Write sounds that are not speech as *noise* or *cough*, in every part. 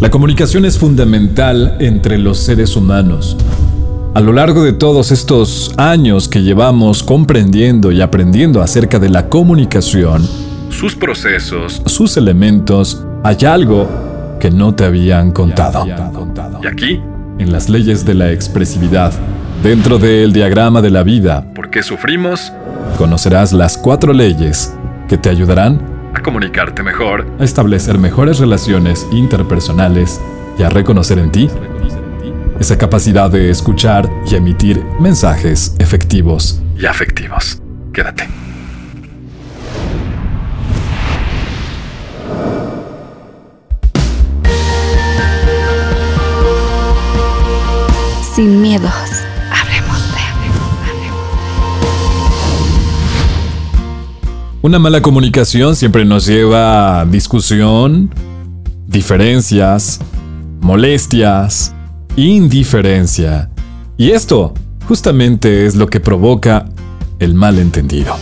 La comunicación es fundamental entre los seres humanos. A lo largo de todos estos años que llevamos comprendiendo y aprendiendo acerca de la comunicación, sus procesos, sus elementos, hay algo que no te habían contado. Y aquí, en las leyes de la expresividad, dentro del diagrama de la vida, ¿por qué sufrimos? Conocerás las cuatro leyes que te ayudarán a comunicarte mejor, a establecer mejores relaciones interpersonales y a reconocer en ti esa capacidad de escuchar y emitir mensajes efectivos y afectivos. Quédate. Sin miedos, Una mala comunicación siempre nos lleva a discusión, diferencias, molestias, indiferencia. Y esto justamente es lo que provoca el malentendido.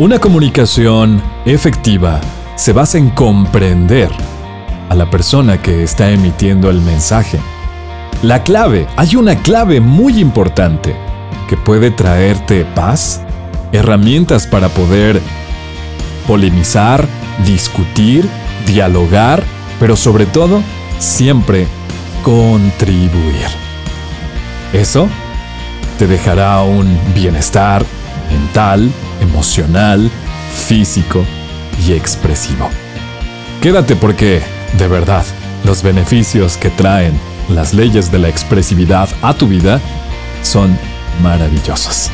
Una comunicación efectiva se basa en comprender a la persona que está emitiendo el mensaje. La clave, hay una clave muy importante que puede traerte paz, herramientas para poder polemizar, discutir, dialogar, pero sobre todo, siempre contribuir. Eso te dejará un bienestar mental, emocional, físico y expresivo. Quédate porque, de verdad, los beneficios que traen las leyes de la expresividad a tu vida son maravillosos.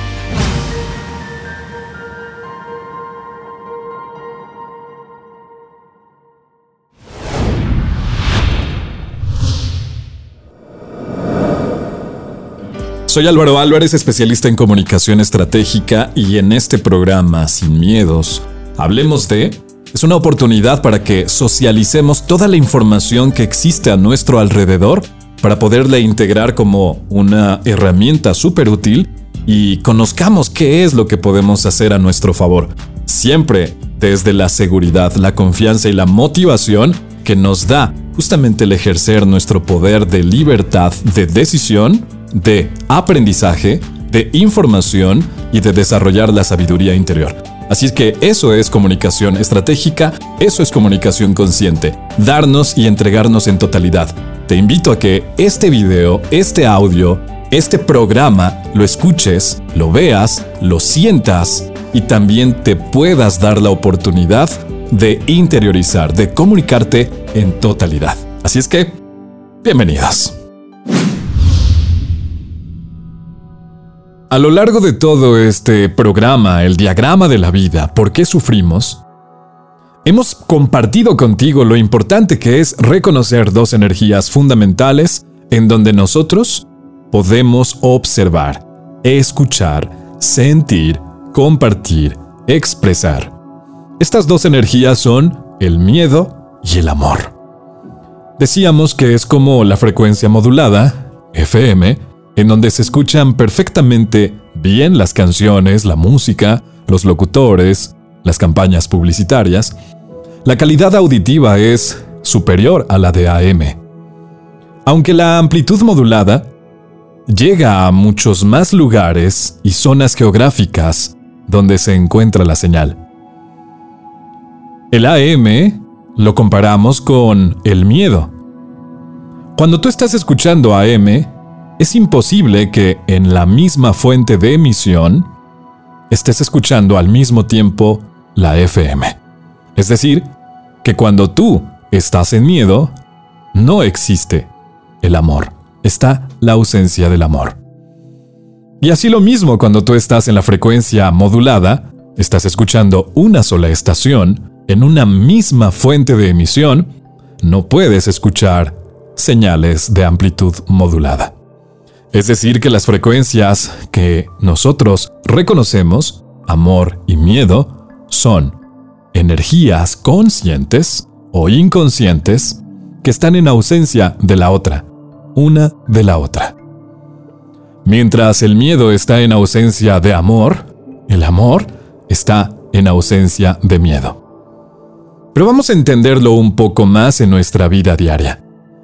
Soy Álvaro Álvarez, especialista en comunicación estratégica y en este programa, Sin Miedos, hablemos de... Es una oportunidad para que socialicemos toda la información que existe a nuestro alrededor para poderla integrar como una herramienta súper útil y conozcamos qué es lo que podemos hacer a nuestro favor. Siempre desde la seguridad, la confianza y la motivación que nos da justamente el ejercer nuestro poder de libertad de decisión de aprendizaje, de información y de desarrollar la sabiduría interior. Así que eso es comunicación estratégica, eso es comunicación consciente, darnos y entregarnos en totalidad. Te invito a que este video, este audio, este programa lo escuches, lo veas, lo sientas y también te puedas dar la oportunidad de interiorizar, de comunicarte en totalidad. Así es que, bienvenidos. A lo largo de todo este programa, el diagrama de la vida, ¿por qué sufrimos? Hemos compartido contigo lo importante que es reconocer dos energías fundamentales en donde nosotros podemos observar, escuchar, sentir, compartir, expresar. Estas dos energías son el miedo y el amor. Decíamos que es como la frecuencia modulada, FM, en donde se escuchan perfectamente bien las canciones, la música, los locutores, las campañas publicitarias, la calidad auditiva es superior a la de AM. Aunque la amplitud modulada llega a muchos más lugares y zonas geográficas donde se encuentra la señal. El AM lo comparamos con el miedo. Cuando tú estás escuchando AM, es imposible que en la misma fuente de emisión estés escuchando al mismo tiempo la FM. Es decir, que cuando tú estás en miedo, no existe el amor, está la ausencia del amor. Y así lo mismo cuando tú estás en la frecuencia modulada, estás escuchando una sola estación en una misma fuente de emisión, no puedes escuchar señales de amplitud modulada. Es decir, que las frecuencias que nosotros reconocemos, amor y miedo, son energías conscientes o inconscientes que están en ausencia de la otra, una de la otra. Mientras el miedo está en ausencia de amor, el amor está en ausencia de miedo. Pero vamos a entenderlo un poco más en nuestra vida diaria.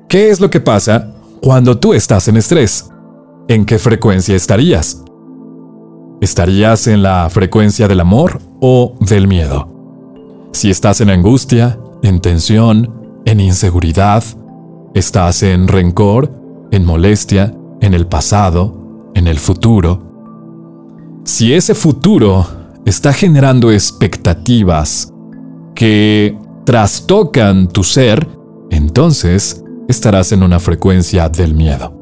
¿Qué es lo que pasa cuando tú estás en estrés? ¿En qué frecuencia estarías? ¿Estarías en la frecuencia del amor o del miedo? Si estás en angustia, en tensión, en inseguridad, estás en rencor, en molestia, en el pasado, en el futuro. Si ese futuro está generando expectativas que trastocan tu ser, entonces estarás en una frecuencia del miedo.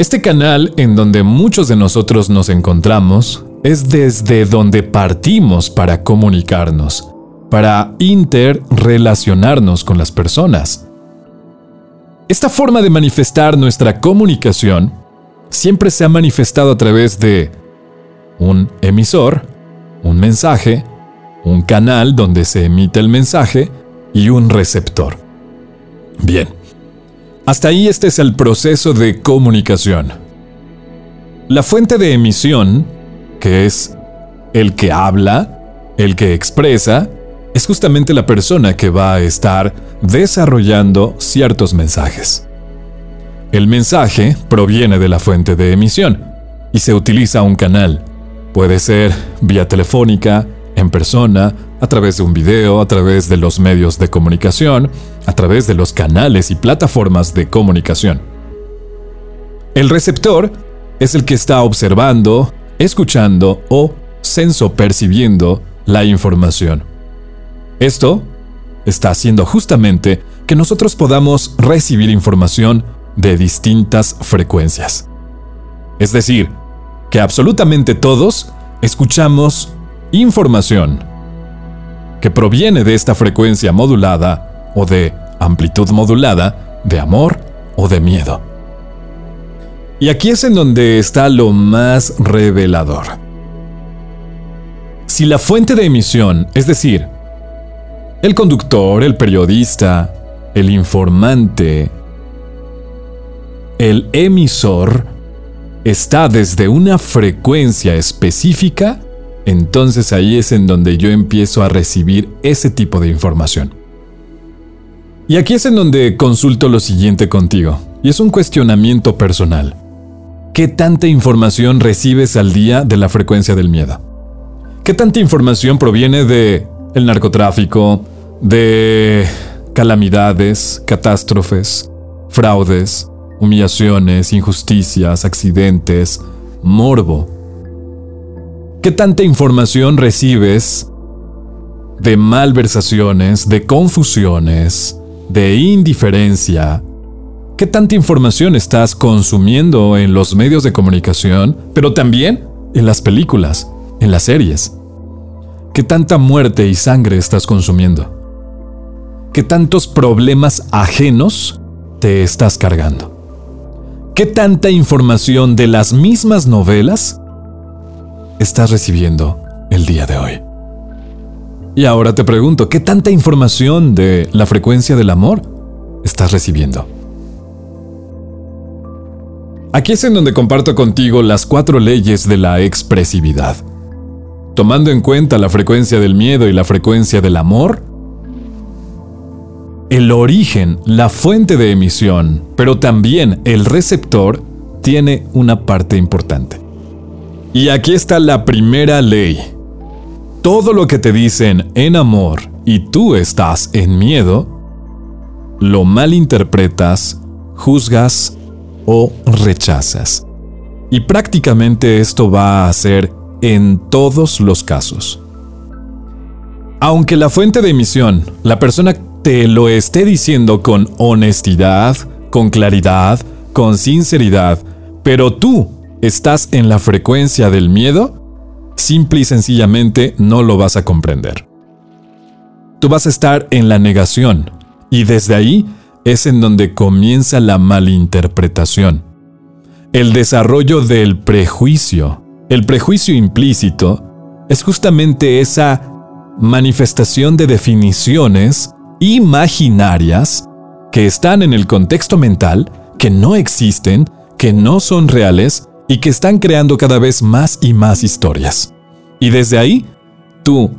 Este canal en donde muchos de nosotros nos encontramos es desde donde partimos para comunicarnos, para interrelacionarnos con las personas. Esta forma de manifestar nuestra comunicación siempre se ha manifestado a través de un emisor, un mensaje, un canal donde se emite el mensaje y un receptor. Bien, hasta ahí este es el proceso de comunicación. La fuente de emisión, que es el que habla, el que expresa, es justamente la persona que va a estar desarrollando ciertos mensajes. El mensaje proviene de la fuente de emisión y se utiliza un canal. Puede ser vía telefónica, en persona, a través de un video, a través de los medios de comunicación, a través de los canales y plataformas de comunicación. El receptor es el que está observando, escuchando o senso percibiendo la información. Esto está haciendo justamente que nosotros podamos recibir información de distintas frecuencias. Es decir, que absolutamente todos escuchamos información que proviene de esta frecuencia modulada o de amplitud modulada de amor o de miedo. Y aquí es en donde está lo más revelador. Si la fuente de emisión, es decir, el conductor, el periodista, el informante, el emisor, está desde una frecuencia específica, entonces ahí es en donde yo empiezo a recibir ese tipo de información. Y aquí es en donde consulto lo siguiente contigo, y es un cuestionamiento personal. ¿Qué tanta información recibes al día de la frecuencia del miedo? ¿Qué tanta información proviene de narcotráfico, de calamidades, catástrofes, fraudes, humillaciones, injusticias, accidentes, morbo, ¿Qué tanta información recibes de malversaciones, de confusiones, de indiferencia? ¿Qué tanta información estás consumiendo en los medios de comunicación, pero también en las películas, en las series? ¿Qué tanta muerte y sangre estás consumiendo? ¿Qué tantos problemas ajenos te estás cargando? ¿Qué tanta información de las mismas novelas estás recibiendo el día de hoy. Y ahora te pregunto, ¿qué tanta información de la frecuencia del amor estás recibiendo? Aquí es en donde comparto contigo las cuatro leyes de la expresividad. Tomando en cuenta la frecuencia del miedo y la frecuencia del amor, el origen, la fuente de emisión, pero también el receptor, tiene una parte importante. Y aquí está la primera ley. Todo lo que te dicen en amor y tú estás en miedo, lo malinterpretas, juzgas o rechazas. Y prácticamente esto va a ser en todos los casos. Aunque la fuente de emisión, la persona te lo esté diciendo con honestidad, con claridad, con sinceridad, pero tú estás en la frecuencia del miedo, simple y sencillamente no lo vas a comprender. Tú vas a estar en la negación y desde ahí es en donde comienza la malinterpretación. El desarrollo del prejuicio. El prejuicio implícito es justamente esa manifestación de definiciones imaginarias que están en el contexto mental, que no existen, que no son reales y que están creando cada vez más y más historias. Y desde ahí, tú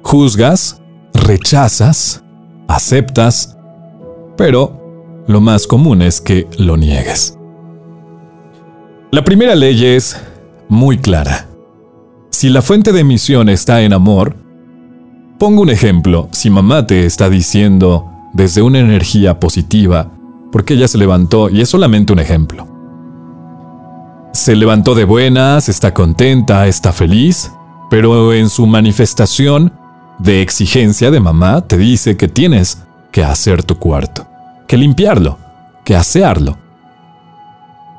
juzgas, rechazas, aceptas, pero lo más común es que lo niegues. La primera ley es muy clara. Si la fuente de emisión está en amor, pongo un ejemplo, si mamá te está diciendo desde una energía positiva, porque ella se levantó, y es solamente un ejemplo. Se levantó de buenas, está contenta, está feliz, pero en su manifestación de exigencia de mamá te dice que tienes que hacer tu cuarto, que limpiarlo, que asearlo.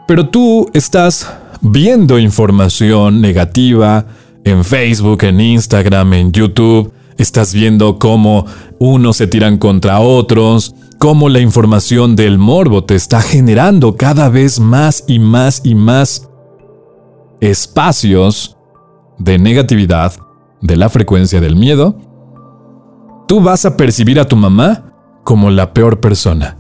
Pero tú estás viendo información negativa en Facebook, en Instagram, en YouTube, estás viendo cómo unos se tiran contra otros, cómo la información del morbo te está generando cada vez más y más y más espacios de negatividad, de la frecuencia del miedo, tú vas a percibir a tu mamá como la peor persona.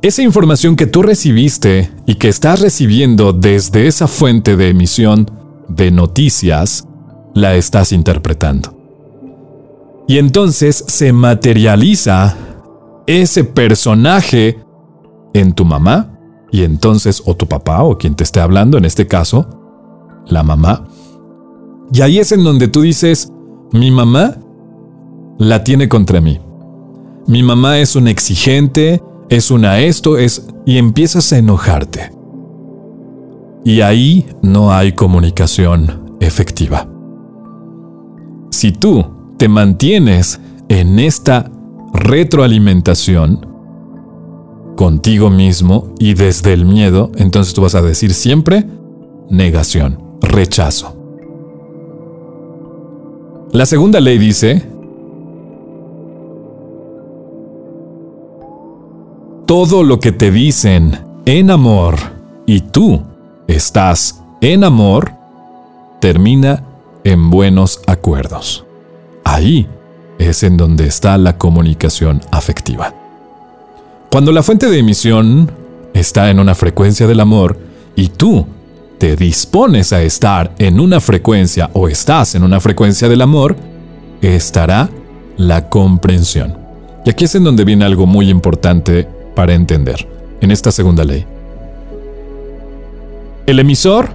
Esa información que tú recibiste y que estás recibiendo desde esa fuente de emisión de noticias, la estás interpretando. Y entonces se materializa ese personaje en tu mamá, y entonces o tu papá o quien te esté hablando, en este caso, la mamá. Y ahí es en donde tú dices, mi mamá la tiene contra mí. Mi mamá es un exigente, es una esto, es... y empiezas a enojarte. Y ahí no hay comunicación efectiva. Si tú te mantienes en esta retroalimentación contigo mismo y desde el miedo, entonces tú vas a decir siempre negación, rechazo. La segunda ley dice, todo lo que te dicen en amor y tú estás en amor, termina en buenos acuerdos. Ahí es en donde está la comunicación afectiva. Cuando la fuente de emisión está en una frecuencia del amor y tú te dispones a estar en una frecuencia o estás en una frecuencia del amor, estará la comprensión. Y aquí es en donde viene algo muy importante para entender, en esta segunda ley. El emisor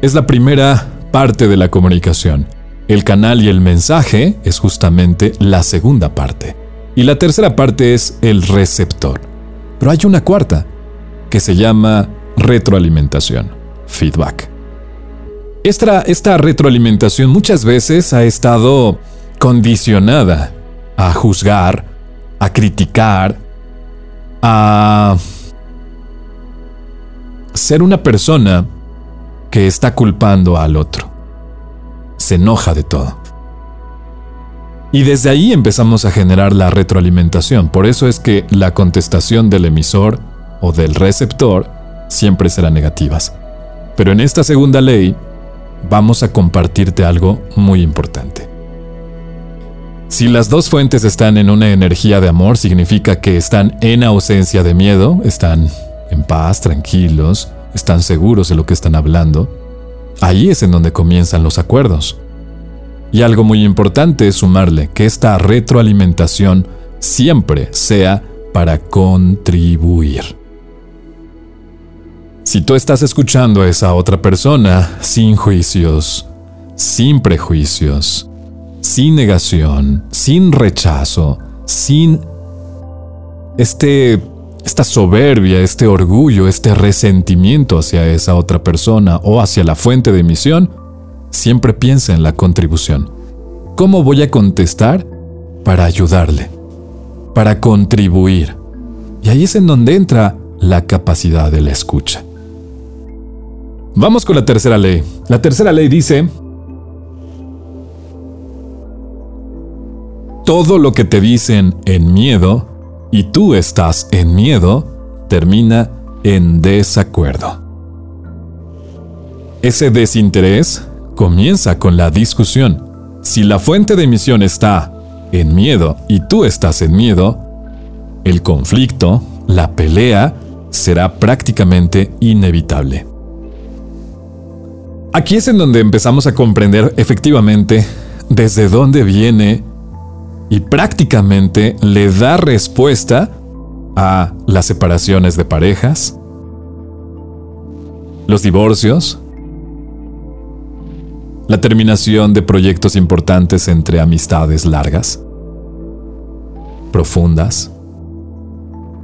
es la primera parte de la comunicación. El canal y el mensaje es justamente la segunda parte. Y la tercera parte es el receptor. Pero hay una cuarta, que se llama retroalimentación, feedback. Esta, esta retroalimentación muchas veces ha estado condicionada a juzgar, a criticar, a ser una persona que está culpando al otro. Se enoja de todo. Y desde ahí empezamos a generar la retroalimentación. Por eso es que la contestación del emisor o del receptor siempre será negativas. Pero en esta segunda ley vamos a compartirte algo muy importante. Si las dos fuentes están en una energía de amor, significa que están en ausencia de miedo, están en paz, tranquilos, están seguros de lo que están hablando. Ahí es en donde comienzan los acuerdos. Y algo muy importante es sumarle que esta retroalimentación siempre sea para contribuir. Si tú estás escuchando a esa otra persona sin juicios, sin prejuicios, sin negación, sin rechazo, sin este esta soberbia, este orgullo, este resentimiento hacia esa otra persona o hacia la fuente de emisión, siempre piensa en la contribución. ¿Cómo voy a contestar? Para ayudarle, para contribuir. Y ahí es en donde entra la capacidad de la escucha. Vamos con la tercera ley. La tercera ley dice, todo lo que te dicen en miedo y tú estás en miedo, termina en desacuerdo. Ese desinterés comienza con la discusión. Si la fuente de emisión está en miedo y tú estás en miedo, el conflicto, la pelea, será prácticamente inevitable. Aquí es en donde empezamos a comprender efectivamente desde dónde viene y prácticamente le da respuesta a las separaciones de parejas, los divorcios, la terminación de proyectos importantes entre amistades largas, profundas,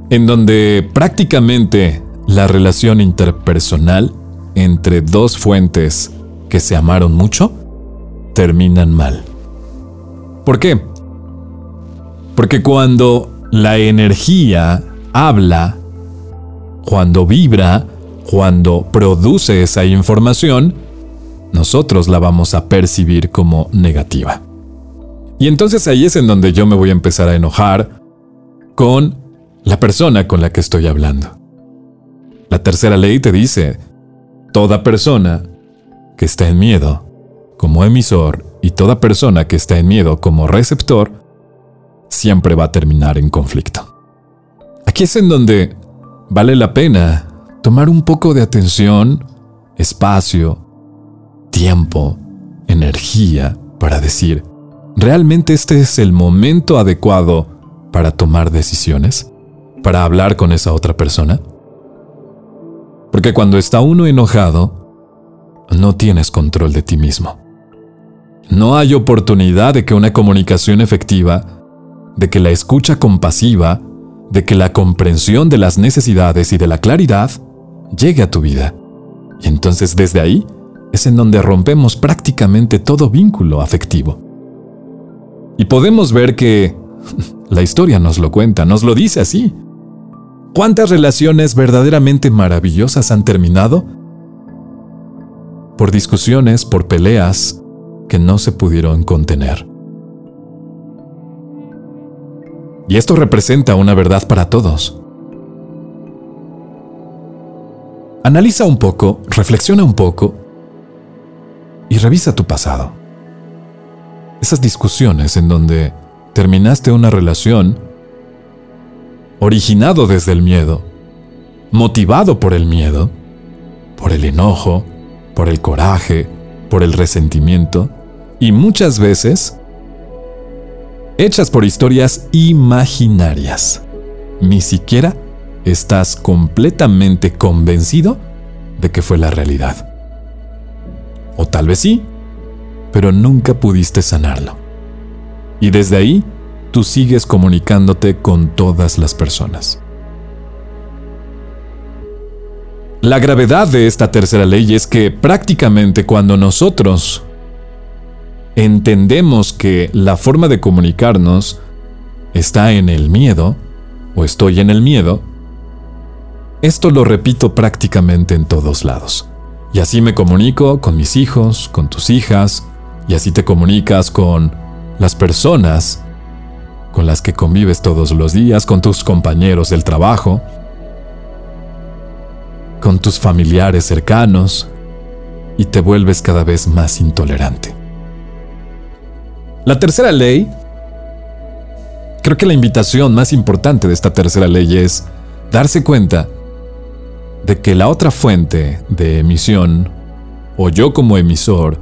en donde prácticamente la relación interpersonal entre dos fuentes que se amaron mucho terminan mal. ¿Por qué? Porque cuando la energía habla, cuando vibra, cuando produce esa información, nosotros la vamos a percibir como negativa. Y entonces ahí es en donde yo me voy a empezar a enojar con la persona con la que estoy hablando. La tercera ley te dice, toda persona que está en miedo como emisor y toda persona que está en miedo como receptor siempre va a terminar en conflicto. Aquí es en donde vale la pena tomar un poco de atención, espacio, tiempo, energía para decir, ¿realmente este es el momento adecuado para tomar decisiones? ¿Para hablar con esa otra persona? Porque cuando está uno enojado, no tienes control de ti mismo. No hay oportunidad de que una comunicación efectiva, de que la escucha compasiva, de que la comprensión de las necesidades y de la claridad llegue a tu vida. Y entonces desde ahí es en donde rompemos prácticamente todo vínculo afectivo. Y podemos ver que *laughs* la historia nos lo cuenta, nos lo dice así. ¿Cuántas relaciones verdaderamente maravillosas han terminado? Por discusiones, por peleas que no se pudieron contener. Y esto representa una verdad para todos. Analiza un poco, reflexiona un poco y revisa tu pasado. Esas discusiones en donde terminaste una relación originado desde el miedo, motivado por el miedo, por el enojo, por el coraje, por el resentimiento y muchas veces hechas por historias imaginarias. Ni siquiera estás completamente convencido de que fue la realidad. O tal vez sí, pero nunca pudiste sanarlo. Y desde ahí, tú sigues comunicándote con todas las personas. La gravedad de esta tercera ley es que prácticamente cuando nosotros entendemos que la forma de comunicarnos está en el miedo, o estoy en el miedo, esto lo repito prácticamente en todos lados. Y así me comunico con mis hijos, con tus hijas, y así te comunicas con las personas con las que convives todos los días, con tus compañeros del trabajo, con tus familiares cercanos, y te vuelves cada vez más intolerante. La tercera ley, creo que la invitación más importante de esta tercera ley es darse cuenta de que la otra fuente de emisión, o yo como emisor,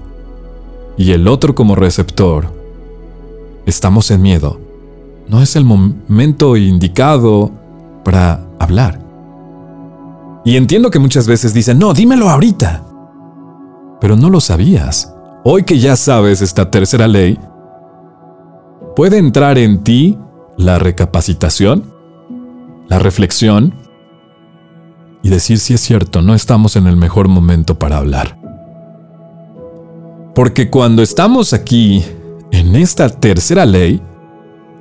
y el otro como receptor, estamos en miedo. No es el momento indicado para hablar. Y entiendo que muchas veces dicen, no, dímelo ahorita. Pero no lo sabías. Hoy que ya sabes esta tercera ley, puede entrar en ti la recapacitación, la reflexión y decir si es cierto, no estamos en el mejor momento para hablar. Porque cuando estamos aquí, en esta tercera ley,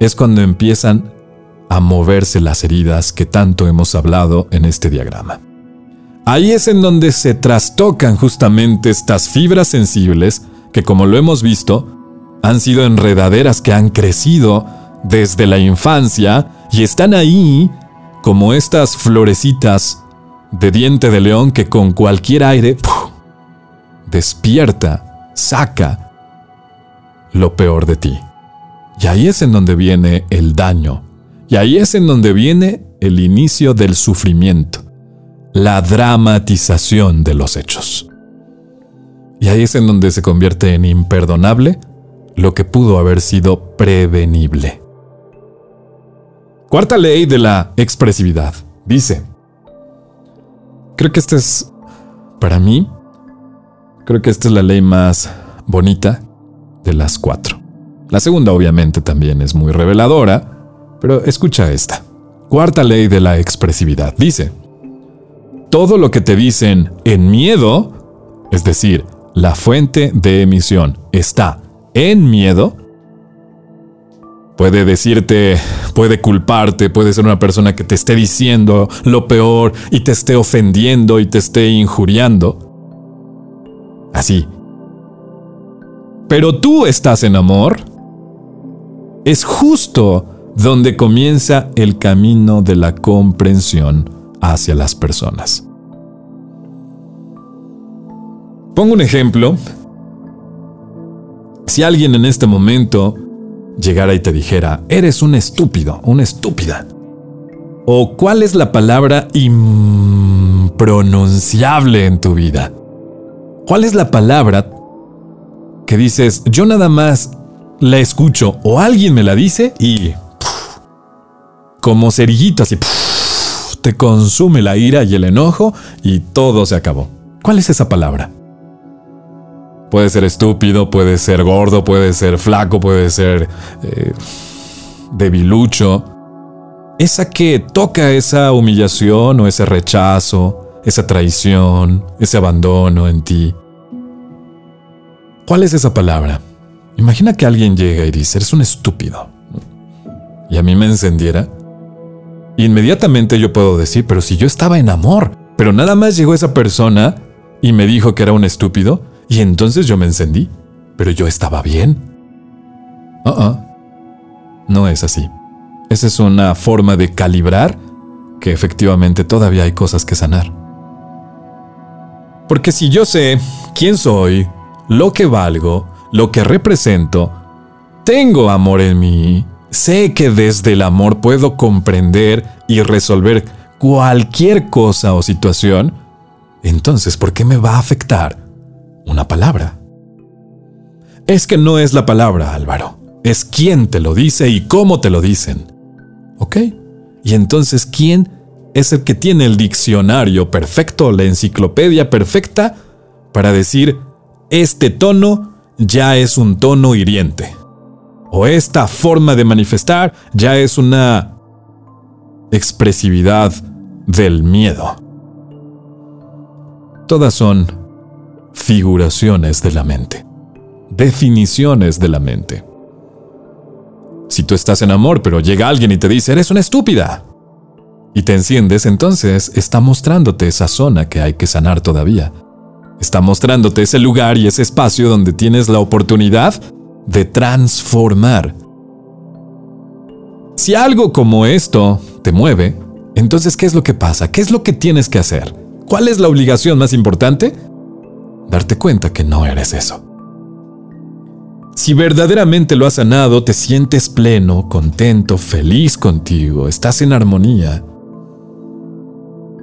es cuando empiezan a moverse las heridas que tanto hemos hablado en este diagrama. Ahí es en donde se trastocan justamente estas fibras sensibles que como lo hemos visto, han sido enredaderas que han crecido desde la infancia y están ahí como estas florecitas de diente de león que con cualquier aire despierta, saca lo peor de ti. Y ahí es en donde viene el daño. Y ahí es en donde viene el inicio del sufrimiento, la dramatización de los hechos. Y ahí es en donde se convierte en imperdonable lo que pudo haber sido prevenible. Cuarta ley de la expresividad. Dice, creo que esta es, para mí, creo que esta es la ley más bonita de las cuatro. La segunda obviamente también es muy reveladora, pero escucha esta. Cuarta ley de la expresividad. Dice, todo lo que te dicen en miedo, es decir, la fuente de emisión está en miedo, puede decirte, puede culparte, puede ser una persona que te esté diciendo lo peor y te esté ofendiendo y te esté injuriando. Así. Pero tú estás en amor. Es justo donde comienza el camino de la comprensión hacia las personas. Pongo un ejemplo. Si alguien en este momento llegara y te dijera, eres un estúpido, una estúpida. O cuál es la palabra impronunciable en tu vida. ¿Cuál es la palabra que dices, yo nada más la escucho o alguien me la dice y como cerillito así te consume la ira y el enojo y todo se acabó. ¿Cuál es esa palabra? Puede ser estúpido, puede ser gordo, puede ser flaco, puede ser eh, debilucho. Esa que toca esa humillación o ese rechazo, esa traición, ese abandono en ti. ¿Cuál es esa palabra? Imagina que alguien llega y dice, eres un estúpido. Y a mí me encendiera. Inmediatamente yo puedo decir, pero si yo estaba en amor, pero nada más llegó esa persona y me dijo que era un estúpido, y entonces yo me encendí, pero yo estaba bien. Uh -uh. No es así. Esa es una forma de calibrar que efectivamente todavía hay cosas que sanar. Porque si yo sé quién soy, lo que valgo, lo que represento, tengo amor en mí, sé que desde el amor puedo comprender y resolver cualquier cosa o situación, entonces ¿por qué me va a afectar una palabra. Es que no es la palabra, Álvaro. Es quién te lo dice y cómo te lo dicen. ¿Ok? Y entonces, ¿quién es el que tiene el diccionario perfecto, la enciclopedia perfecta, para decir, este tono ya es un tono hiriente? O esta forma de manifestar ya es una expresividad del miedo. Todas son figuraciones de la mente, definiciones de la mente. Si tú estás en amor, pero llega alguien y te dice, eres una estúpida, y te enciendes, entonces está mostrándote esa zona que hay que sanar todavía. Está mostrándote ese lugar y ese espacio donde tienes la oportunidad de transformar. Si algo como esto te mueve, entonces ¿qué es lo que pasa? ¿Qué es lo que tienes que hacer? ¿Cuál es la obligación más importante? Darte cuenta que no eres eso. Si verdaderamente lo has sanado, te sientes pleno, contento, feliz contigo, estás en armonía.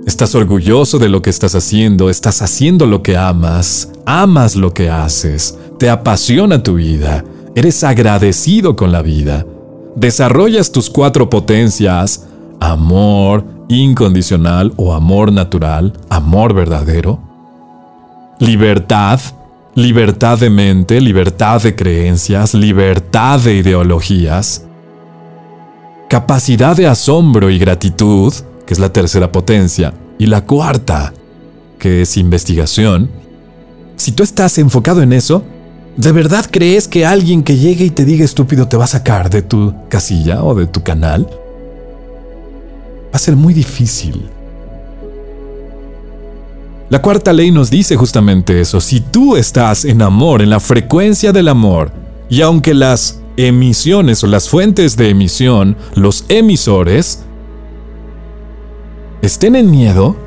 Estás orgulloso de lo que estás haciendo, estás haciendo lo que amas, amas lo que haces, te apasiona tu vida, eres agradecido con la vida, desarrollas tus cuatro potencias, amor incondicional o amor natural, amor verdadero, libertad, libertad de mente, libertad de creencias, libertad de ideologías, capacidad de asombro y gratitud, que es la tercera potencia, y la cuarta, que es investigación, si tú estás enfocado en eso, ¿de verdad crees que alguien que llegue y te diga estúpido te va a sacar de tu casilla o de tu canal? Va a ser muy difícil. La cuarta ley nos dice justamente eso. Si tú estás en amor, en la frecuencia del amor, y aunque las emisiones o las fuentes de emisión, los emisores, estén en miedo,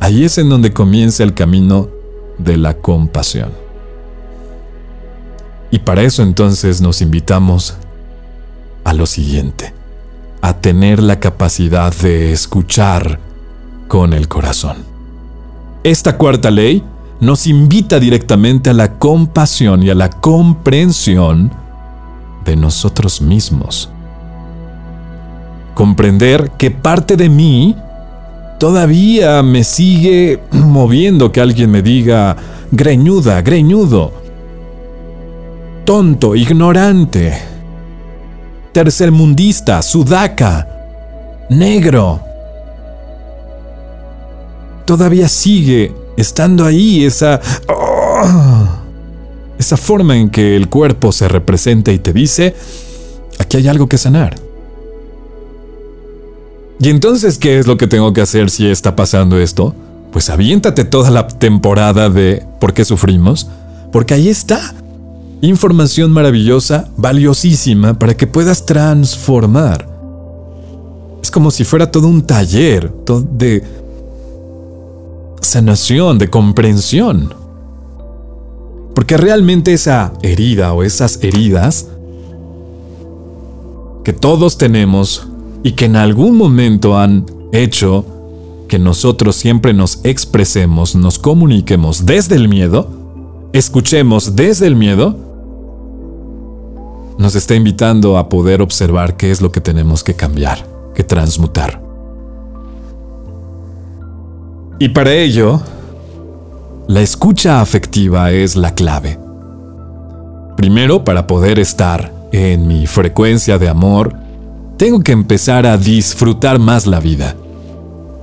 ahí es en donde comienza el camino de la compasión. Y para eso entonces nos invitamos a lo siguiente, a tener la capacidad de escuchar con el corazón. Esta cuarta ley nos invita directamente a la compasión y a la comprensión de nosotros mismos. comprender que parte de mí todavía me sigue *clears throat* moviendo que alguien me diga greñuda, greñudo, tonto, ignorante, tercermundista, sudaca, negro. Todavía sigue estando ahí esa... ¡oh! esa forma en que el cuerpo se representa y te dice, aquí hay algo que sanar. ¿Y entonces qué es lo que tengo que hacer si está pasando esto? Pues aviéntate toda la temporada de ¿Por qué sufrimos? Porque ahí está. Información maravillosa, valiosísima, para que puedas transformar. Es como si fuera todo un taller de sanación, de comprensión. Porque realmente esa herida o esas heridas que todos tenemos y que en algún momento han hecho que nosotros siempre nos expresemos, nos comuniquemos desde el miedo, escuchemos desde el miedo, nos está invitando a poder observar qué es lo que tenemos que cambiar, que transmutar. Y para ello, la escucha afectiva es la clave. Primero, para poder estar en mi frecuencia de amor, tengo que empezar a disfrutar más la vida.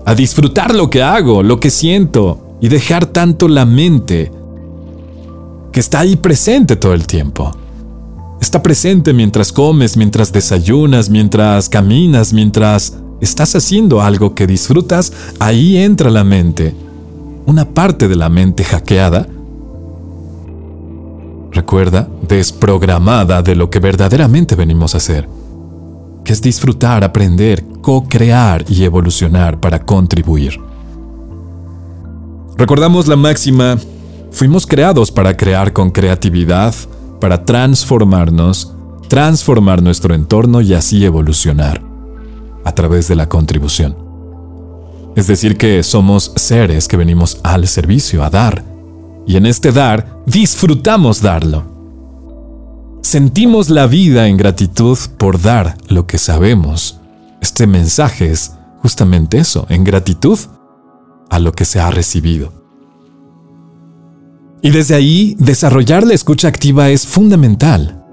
A disfrutar lo que hago, lo que siento, y dejar tanto la mente que está ahí presente todo el tiempo. Está presente mientras comes, mientras desayunas, mientras caminas, mientras estás haciendo algo que disfrutas, ahí entra la mente una parte de la mente hackeada, recuerda, desprogramada de lo que verdaderamente venimos a hacer, que es disfrutar, aprender, co-crear y evolucionar para contribuir. Recordamos la máxima, fuimos creados para crear con creatividad, para transformarnos, transformar nuestro entorno y así evolucionar a través de la contribución. Es decir, que somos seres que venimos al servicio, a dar. Y en este dar, disfrutamos darlo. Sentimos la vida en gratitud por dar lo que sabemos. Este mensaje es justamente eso, en gratitud a lo que se ha recibido. Y desde ahí, desarrollar la escucha activa es fundamental.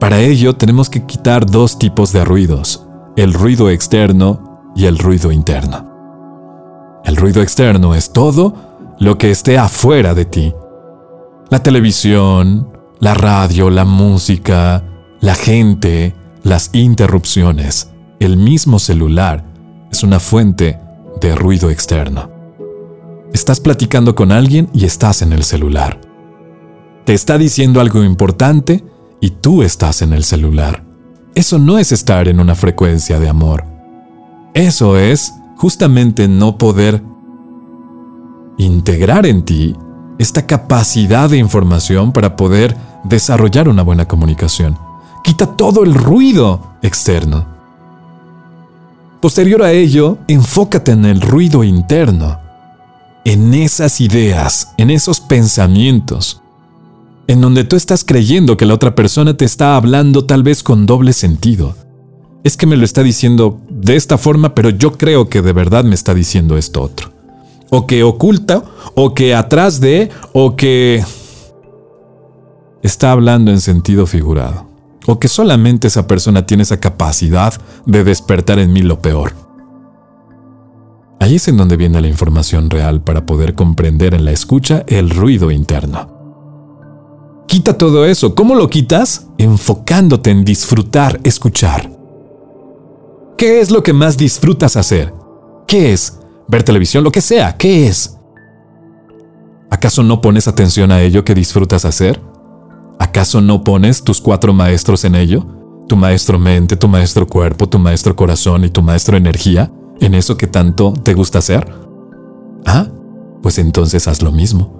Para ello tenemos que quitar dos tipos de ruidos, el ruido externo y el ruido interno. El ruido externo es todo lo que esté afuera de ti. La televisión, la radio, la música, la gente, las interrupciones, el mismo celular es una fuente de ruido externo. Estás platicando con alguien y estás en el celular. Te está diciendo algo importante y tú estás en el celular. Eso no es estar en una frecuencia de amor. Eso es justamente no poder integrar en ti esta capacidad de información para poder desarrollar una buena comunicación. Quita todo el ruido externo. Posterior a ello, enfócate en el ruido interno, en esas ideas, en esos pensamientos, en donde tú estás creyendo que la otra persona te está hablando tal vez con doble sentido es que me lo está diciendo de esta forma, pero yo creo que de verdad me está diciendo esto otro. O que oculta, o que atrás de, o que está hablando en sentido figurado. O que solamente esa persona tiene esa capacidad de despertar en mí lo peor. Ahí es en donde viene la información real para poder comprender en la escucha el ruido interno. Quita todo eso. ¿Cómo lo quitas? Enfocándote en disfrutar, escuchar. ¿Qué es lo que más disfrutas hacer? ¿Qué es? ¿Ver televisión? Lo que sea, ¿qué es? ¿Acaso no pones atención a ello que disfrutas hacer? ¿Acaso no pones tus cuatro maestros en ello? Tu maestro mente, tu maestro cuerpo, tu maestro corazón y tu maestro energía en eso que tanto te gusta hacer? Ah, pues entonces haz lo mismo.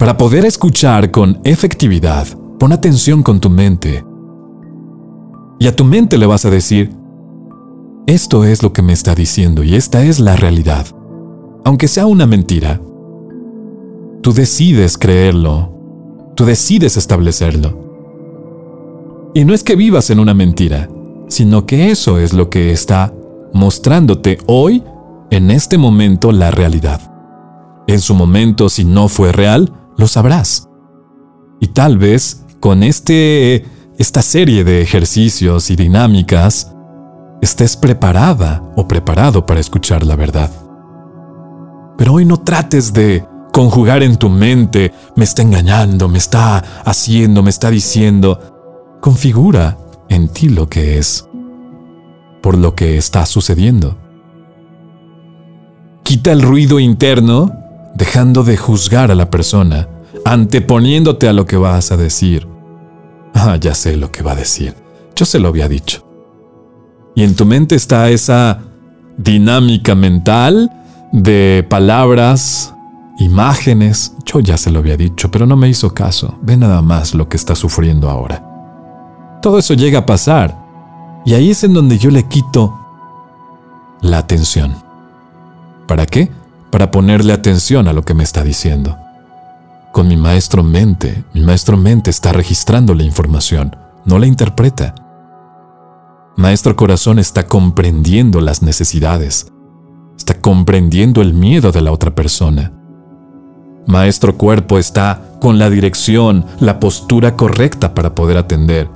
Para poder escuchar con efectividad, pon atención con tu mente. Y a tu mente le vas a decir, esto es lo que me está diciendo y esta es la realidad. Aunque sea una mentira, tú decides creerlo, tú decides establecerlo. Y no es que vivas en una mentira, sino que eso es lo que está mostrándote hoy, en este momento, la realidad. En su momento, si no fue real, lo sabrás. Y tal vez con este, esta serie de ejercicios y dinámicas, estés preparada o preparado para escuchar la verdad. Pero hoy no trates de conjugar en tu mente, me está engañando, me está haciendo, me está diciendo. Configura en ti lo que es, por lo que está sucediendo. Quita el ruido interno, dejando de juzgar a la persona, anteponiéndote a lo que vas a decir. Ah, ya sé lo que va a decir. Yo se lo había dicho. Y en tu mente está esa dinámica mental de palabras, imágenes. Yo ya se lo había dicho, pero no me hizo caso. Ve nada más lo que está sufriendo ahora. Todo eso llega a pasar. Y ahí es en donde yo le quito la atención. ¿Para qué? Para ponerle atención a lo que me está diciendo. Con mi maestro mente, mi maestro mente está registrando la información, no la interpreta. Maestro Corazón está comprendiendo las necesidades, está comprendiendo el miedo de la otra persona. Maestro Cuerpo está con la dirección, la postura correcta para poder atender.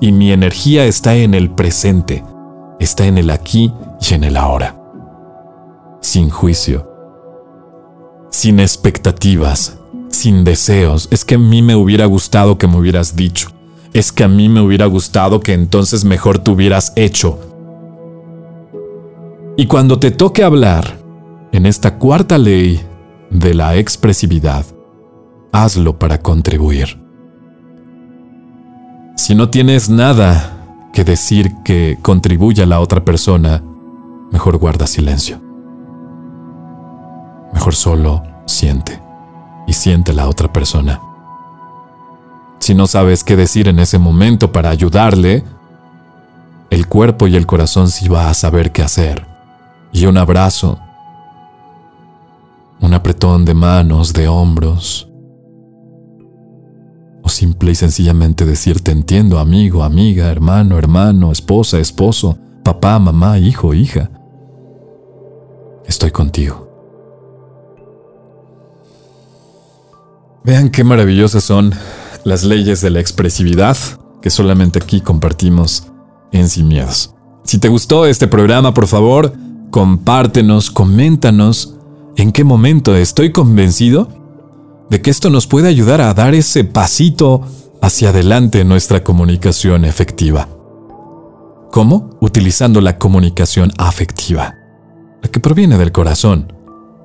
Y mi energía está en el presente, está en el aquí y en el ahora. Sin juicio, sin expectativas, sin deseos. Es que a mí me hubiera gustado que me hubieras dicho es que a mí me hubiera gustado que entonces mejor te hubieras hecho. Y cuando te toque hablar en esta cuarta ley de la expresividad, hazlo para contribuir. Si no tienes nada que decir que contribuya a la otra persona, mejor guarda silencio. Mejor solo siente y siente la otra persona. Si no sabes qué decir en ese momento para ayudarle, el cuerpo y el corazón sí va a saber qué hacer. Y un abrazo, un apretón de manos, de hombros, o simple y sencillamente decir te entiendo, amigo, amiga, hermano, hermano, esposa, esposo, papá, mamá, hijo, hija. Estoy contigo. Vean qué maravillosas son las leyes de la expresividad que solamente aquí compartimos en Sin Miedos. Si te gustó este programa, por favor, compártenos, coméntanos en qué momento estoy convencido de que esto nos puede ayudar a dar ese pasito hacia adelante en nuestra comunicación efectiva. ¿Cómo? Utilizando la comunicación afectiva, la que proviene del corazón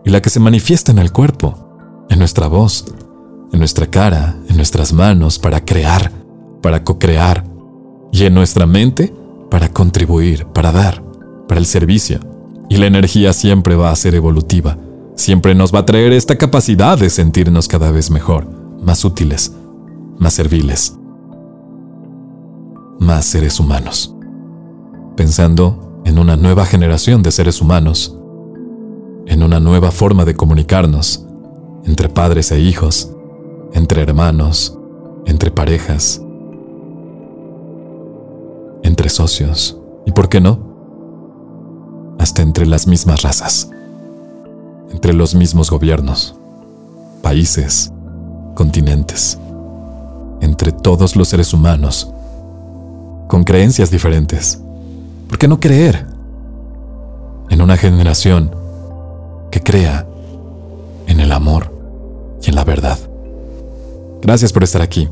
y la que se manifiesta en el cuerpo, en nuestra voz, en nuestra cara, en nuestras manos, para crear, para co-crear, y en nuestra mente, para contribuir, para dar, para el servicio. Y la energía siempre va a ser evolutiva, siempre nos va a traer esta capacidad de sentirnos cada vez mejor, más útiles, más serviles, más seres humanos. Pensando en una nueva generación de seres humanos, en una nueva forma de comunicarnos entre padres e hijos, entre hermanos, entre parejas, entre socios y, ¿por qué no? Hasta entre las mismas razas, entre los mismos gobiernos, países, continentes, entre todos los seres humanos, con creencias diferentes. ¿Por qué no creer en una generación que crea en el amor y en la verdad? Gracias por estar aquí.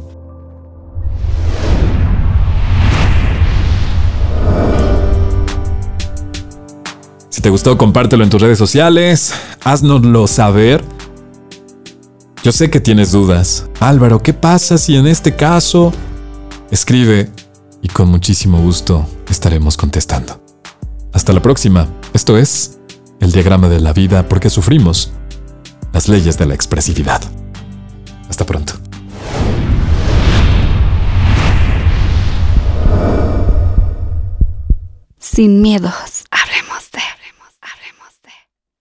Si te gustó, compártelo en tus redes sociales, haznoslo saber. Yo sé que tienes dudas. Álvaro, ¿qué pasa si en este caso... Escribe y con muchísimo gusto estaremos contestando. Hasta la próxima. Esto es el diagrama de la vida porque sufrimos las leyes de la expresividad. Hasta pronto. Sin miedos.